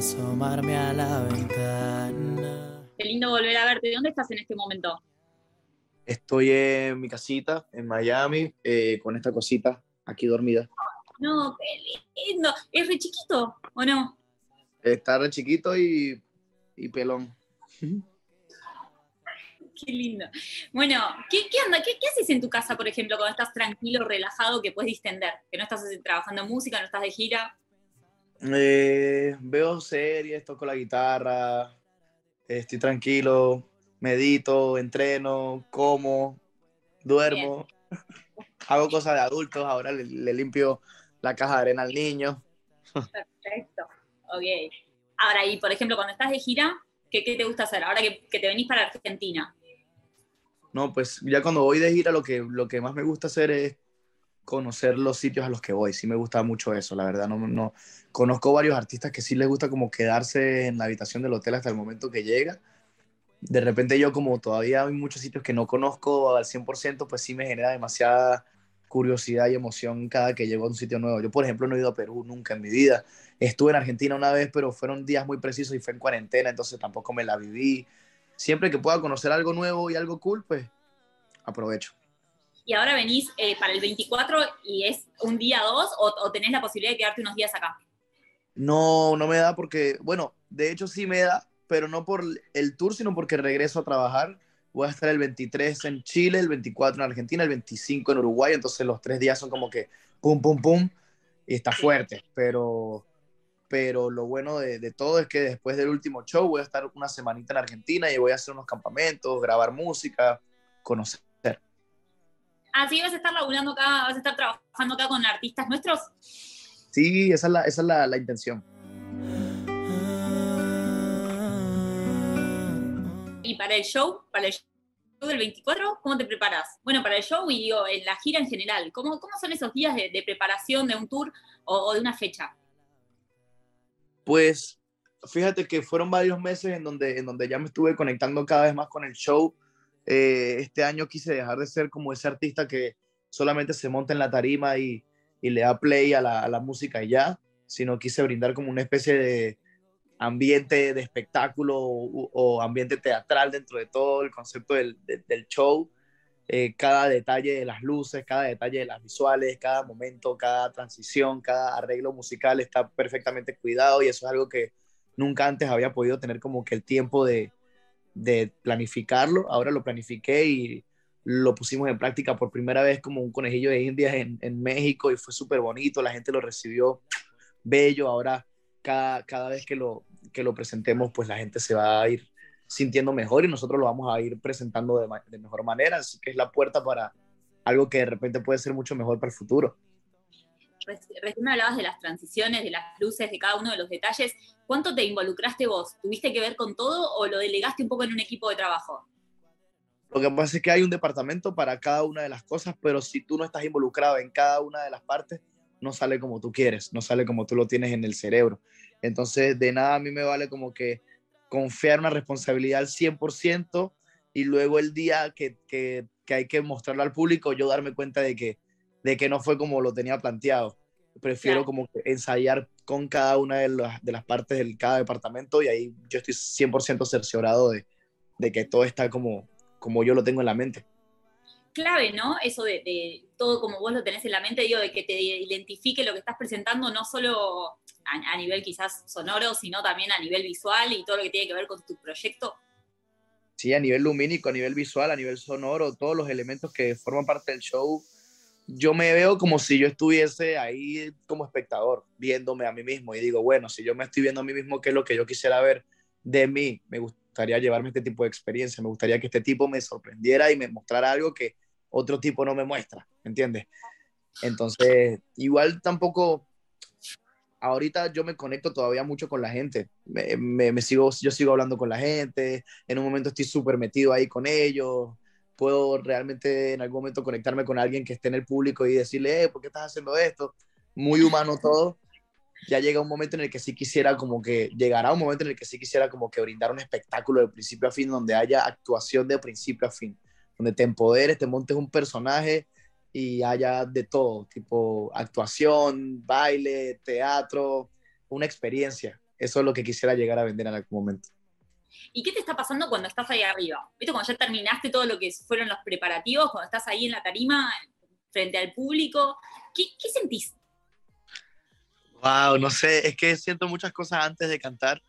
asomarme a la ventana. Qué lindo volver a verte. ¿Dónde estás en este momento? Estoy en mi casita, en Miami, eh, con esta cosita aquí dormida. No, qué lindo. ¿Es re chiquito o no? Está re chiquito y, y pelón. Qué lindo. Bueno, ¿qué, qué onda? ¿Qué, ¿Qué haces en tu casa, por ejemplo, cuando estás tranquilo, relajado, que puedes distender? Que no estás trabajando en música, no estás de gira. Eh, veo series, toco la guitarra, estoy tranquilo, medito, entreno, como, duermo, hago cosas de adultos, ahora le, le limpio la caja de arena al niño. Perfecto. Ok. Ahora, y por ejemplo, cuando estás de gira, ¿qué, qué te gusta hacer? Ahora que, que te venís para Argentina. No, pues ya cuando voy de gira lo que, lo que más me gusta hacer es conocer los sitios a los que voy. Sí me gusta mucho eso, la verdad. No, no, conozco varios artistas que sí les gusta como quedarse en la habitación del hotel hasta el momento que llega. De repente yo como todavía hay muchos sitios que no conozco al 100%, pues sí me genera demasiada curiosidad y emoción cada que llego a un sitio nuevo. Yo, por ejemplo, no he ido a Perú nunca en mi vida. Estuve en Argentina una vez, pero fueron días muy precisos y fue en cuarentena, entonces tampoco me la viví. Siempre que pueda conocer algo nuevo y algo cool, pues aprovecho. Y ahora venís eh, para el 24 y es un día dos o, o tenés la posibilidad de quedarte unos días acá. No, no me da porque, bueno, de hecho sí me da, pero no por el tour, sino porque regreso a trabajar. Voy a estar el 23 en Chile, el 24 en Argentina, el 25 en Uruguay, entonces los tres días son como que pum, pum, pum, y está fuerte, pero, pero lo bueno de, de todo es que después del último show voy a estar una semanita en Argentina y voy a hacer unos campamentos, grabar música, conocer. Así vas a estar laburando acá, vas a estar trabajando acá con artistas nuestros. Sí, esa es la, esa es la, la intención. Y para el show, para el show del 24, ¿cómo te preparas? Bueno, para el show y digo, en la gira en general, ¿cómo, cómo son esos días de, de preparación de un tour o, o, de una fecha? Pues fíjate que fueron varios meses en donde, en donde ya me estuve conectando cada vez más con el show. Eh, este año quise dejar de ser como ese artista que solamente se monta en la tarima y, y le da play a la, música y ya, sino quise brindar como una especie de ambiente de espectáculo o, ambiente teatral dentro de todo el concepto del, de, del show. Eh, cada detalle de las luces, cada detalle de las visuales, cada momento, cada transición, cada arreglo musical está perfectamente cuidado y eso es algo que nunca antes había podido tener como que el tiempo de, de planificarlo. Ahora lo planifiqué y lo pusimos en práctica por primera vez como un conejillo de indias en, en México y fue súper bonito, la gente lo recibió bello, ahora cada, cada vez que lo, que lo presentemos, pues la gente se va a ir sintiendo mejor y nosotros lo vamos a ir presentando de, de, mejor manera, así que es la puerta para algo que de repente puede ser mucho mejor para el futuro. Recién hablabas de las transiciones, de las luces, de cada uno de los detalles. ¿Cuánto te involucraste vos? ¿Tuviste que ver con todo o lo delegaste un poco en un equipo de trabajo? Lo que pasa es que hay un departamento para cada una de las cosas, pero si tú no estás involucrado en cada una de las partes, no sale como tú quieres, no sale como tú lo tienes en el cerebro. Entonces, de nada a mí me vale como que confiar una responsabilidad al 100% y luego el día que, que, que, hay que mostrarlo al público, yo darme cuenta de que, de que no fue como lo tenía planteado. Prefiero claro. como que ensayar con cada una de las, de las partes de cada departamento y ahí yo estoy 100% cerciorado de, de que todo está como, como yo lo tengo en la mente. Clave, ¿no? Eso de, de, todo como vos lo tenés en la mente, digo, de que te identifique lo que estás presentando, no solo a, a, nivel quizás sonoro, sino también a nivel visual y todo lo que tiene que ver con tu proyecto. Sí, a nivel lumínico, a nivel visual, a nivel sonoro, todos los elementos que forman parte del show, yo me veo como si yo estuviese ahí como espectador, viéndome a mí mismo. Y digo, bueno, si yo me estoy viendo a mí mismo, ¿qué es lo que yo quisiera ver de mí? Me gustaría llevarme este tipo de experiencia, me gustaría que este tipo me sorprendiera y me mostrara algo que otro tipo no me muestra, ¿entiendes? Entonces, igual tampoco, ahorita yo me conecto todavía mucho con la gente, me, sigo, yo sigo hablando con la gente, en un momento estoy súper metido ahí con ellos, puedo realmente en algún momento conectarme con alguien que esté en el público y decirle, eh, ¿por qué estás haciendo esto? Muy humano todo. Ya llega un momento en el que sí quisiera como que, llegará un momento en el que sí quisiera como que brindar un espectáculo de principio a fin, donde haya actuación de principio a fin, donde te empoderes, te montes un personaje y haya de todo, tipo actuación, baile, teatro, una experiencia. eso es lo que quisiera llegar a vender en algún momento. ¿Y qué te está pasando cuando estás ahí arriba? ¿Viste cuando ya terminaste todo lo que fueron los preparativos, cuando estás ahí en la tarima, frente al público? ¿Qué, qué sentís? Wow, no sé, es que siento muchas cosas antes de cantar.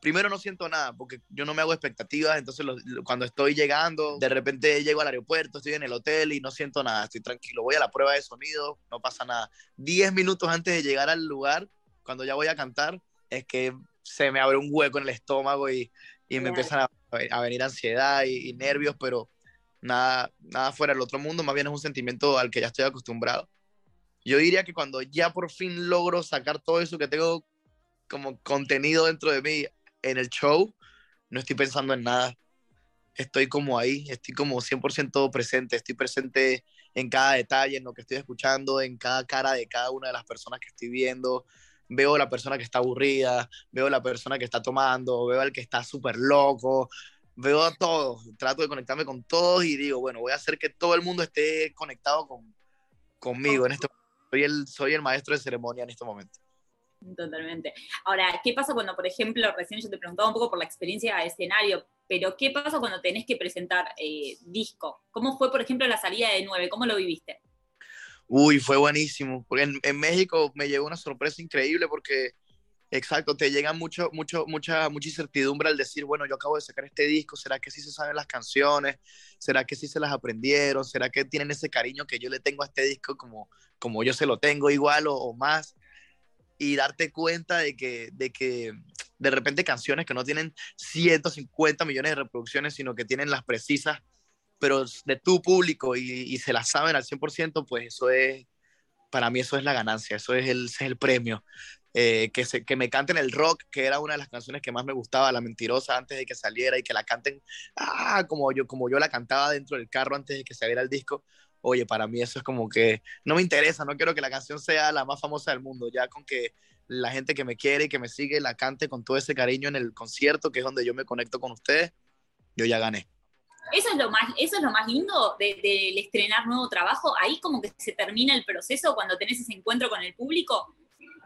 Primero no siento nada, porque yo no me hago expectativas, entonces cuando estoy llegando, de repente llego al aeropuerto, estoy en el hotel y no siento nada, estoy tranquilo, voy a la prueba de sonido, no pasa nada. Diez minutos antes de llegar al lugar, cuando ya voy a cantar, es que se me abre un hueco en el estómago y, y me empiezan a, a, venir ansiedad y, y, nervios, pero nada, nada fuera del otro mundo, más bien es un sentimiento al que ya estoy acostumbrado. Yo diría que cuando ya por fin logro sacar todo eso que tengo como contenido dentro de mí en el show, no estoy pensando en nada. Estoy como ahí, estoy como 100% presente, estoy presente en cada detalle, en lo que estoy escuchando, en cada cara de cada una de las personas que estoy viendo, veo la persona que está aburrida, veo la persona que está tomando, veo al que está súper loco, veo a todos, trato de conectarme con todos y digo, bueno, voy a hacer que todo el mundo esté conectado con, conmigo en este soy el, soy el maestro de ceremonia en este momento. Totalmente. Ahora, ¿qué pasa cuando, por ejemplo, recién yo te preguntaba un poco por la experiencia de escenario, pero ¿qué pasa cuando tenés que presentar eh, disco? ¿Cómo fue, por ejemplo, la salida de 9? ¿Cómo lo viviste? Uy, fue buenísimo. Porque en, en, México me llegó una sorpresa increíble porque, exacto, te llega mucho, mucho, mucha, mucha incertidumbre al decir, bueno, yo acabo de sacar este disco, ¿será que sí se saben las canciones? ¿Será que sí se las aprendieron? ¿Será que tienen ese cariño que yo le tengo a este disco como, como yo se lo tengo igual o, o más? Y darte cuenta de que, de que de repente canciones que no tienen 150 millones de reproducciones, sino que tienen las precisas pero de tu público y, y, se la saben al 100%, pues eso es, para mí eso es la ganancia, eso es el, es el premio. Eh, que, se, que me canten el rock, que era una de las canciones que más me gustaba, La Mentirosa, antes de que saliera, y que la canten ah, como, yo, como yo la cantaba dentro del carro antes de que saliera el disco. Oye, para mí eso es como que no me interesa, no quiero que la canción sea la más famosa del mundo, ya con que la gente que me quiere y que me sigue la cante con todo ese cariño en el concierto, que es donde yo me conecto con ustedes, yo ya gané. Eso es lo más, eso es lo más lindo del de, de estrenar nuevo trabajo. Ahí como que se termina el proceso cuando tenés ese encuentro con el público.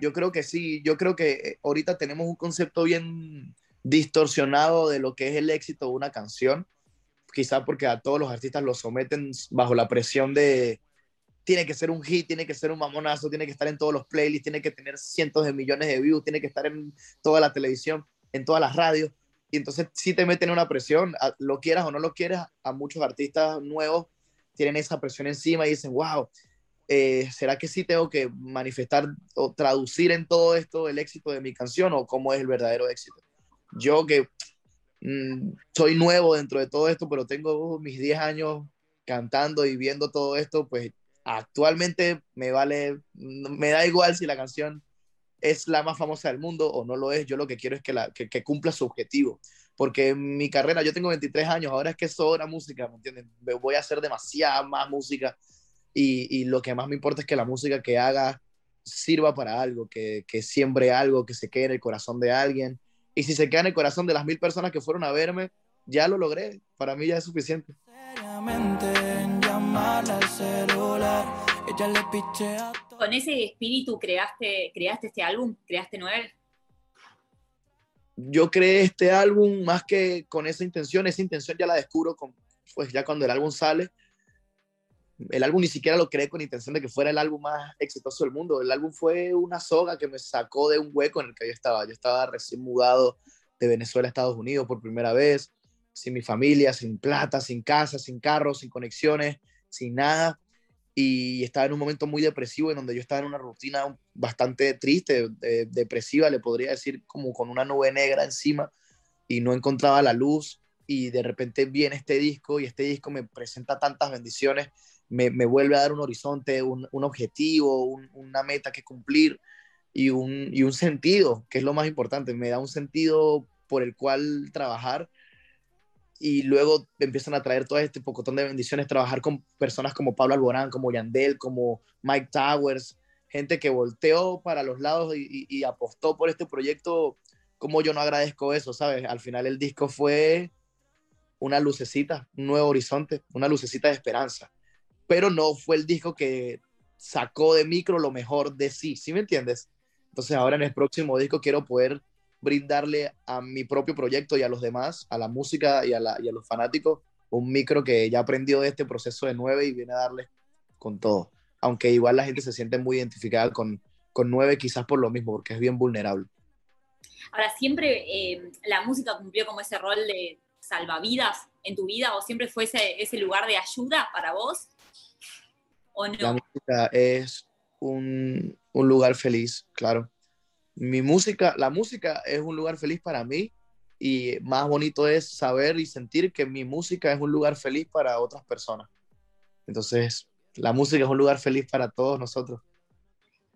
Yo creo que sí, yo creo que ahorita tenemos un concepto bien distorsionado de lo que es el éxito de una canción, quizá porque a todos los artistas los someten bajo la presión de tiene que ser un hit, tiene que ser un mamonazo, tiene que estar en todos los playlists, tiene que tener cientos de millones de views, tiene que estar en toda la televisión, en todas las radios y entonces sí te meten una presión, lo quieras o no lo quieras, a muchos artistas nuevos tienen esa presión encima y dicen, wow, eh, ¿será que sí tengo que manifestar o traducir en todo esto el éxito de mi canción o cómo es el verdadero éxito? Yo que mmm, soy nuevo dentro de todo esto, pero tengo mis 10 años cantando y viendo todo esto, pues actualmente me vale, me da igual si la canción es la más famosa del mundo o no lo es, yo lo que quiero es que, la, que, cumpla su objetivo. Porque en mi carrera, yo tengo 23 años, ahora es que sobra música, ¿me entienden? Voy a hacer demasiada más música y, y, lo que más me importa es que la música que haga sirva para algo, que, que siembre algo, que se quede en el corazón de alguien. Y si se queda en el corazón de las mil personas que fueron a verme, ya lo logré. Para mí ya es suficiente. Seriamente con ese espíritu creaste, creaste este álbum, creaste Noel. Yo creé este álbum más que con esa intención, esa intención ya la descubro con, pues ya cuando el álbum sale. El álbum ni siquiera lo creé con intención de que fuera el álbum más exitoso del mundo. El álbum fue una soga que me sacó de un hueco en el que yo estaba. Yo estaba recién mudado de Venezuela a Estados Unidos por primera vez, sin mi familia, sin plata, sin casa, sin carro, sin conexiones, sin nada y estaba en un momento muy depresivo en donde yo estaba en una rutina bastante triste, de, depresiva, le podría decir, como con una nube negra encima y no encontraba la luz y de repente viene este disco y este disco me presenta tantas bendiciones, me, me vuelve a dar un horizonte, un, un objetivo, un, una meta que cumplir y un, y un sentido, que es lo más importante, me da un sentido por el cual trabajar y luego empiezan a traer todo este pocotón de bendiciones, trabajar con personas como Pablo Alborán, como Yandel, como Mike Towers, gente que volteó para los lados y, apostó por este proyecto, como yo no agradezco eso, ¿sabes? Al final el disco fue una lucecita, un nuevo horizonte, una lucecita de esperanza, pero no fue el disco que sacó de micro lo mejor de sí, ¿sí me entiendes? Entonces ahora en el próximo disco quiero poder brindarle a mi propio proyecto y a los demás, a la música y a, la, y a los fanáticos, un micro que ya aprendió de este proceso de nueve y viene a darle con todo. Aunque igual la gente se siente muy identificada con, con nueve, quizás por lo mismo, porque es bien vulnerable. Ahora, ¿siempre eh, la música cumplió como ese rol de salvavidas en tu vida o siempre fue ese, ese lugar de ayuda para vos? ¿O no? La música es un, un lugar feliz, claro. Mi música, la música es un lugar feliz para mí y más bonito es saber y sentir que mi música es un lugar feliz para otras personas. Entonces, la música es un lugar feliz para todos nosotros.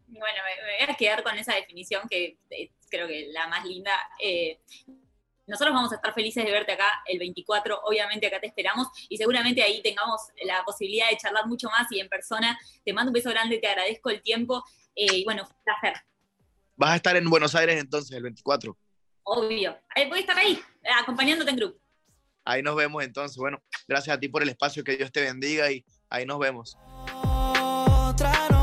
Bueno, me, voy a quedar con esa definición que eh, creo que la más linda. Eh, nosotros vamos a estar felices de verte acá el 24, obviamente acá te esperamos y seguramente ahí tengamos la posibilidad de charlar mucho más y en persona. Te mando un beso grande, te agradezco el tiempo eh, y bueno, un placer. ¿Vas a estar en Buenos Aires entonces el 24? Obvio, voy a estar ahí, acompañándote en grupo. Ahí nos vemos entonces. Bueno, gracias a ti por el espacio, que Dios te bendiga y ahí nos vemos. Otra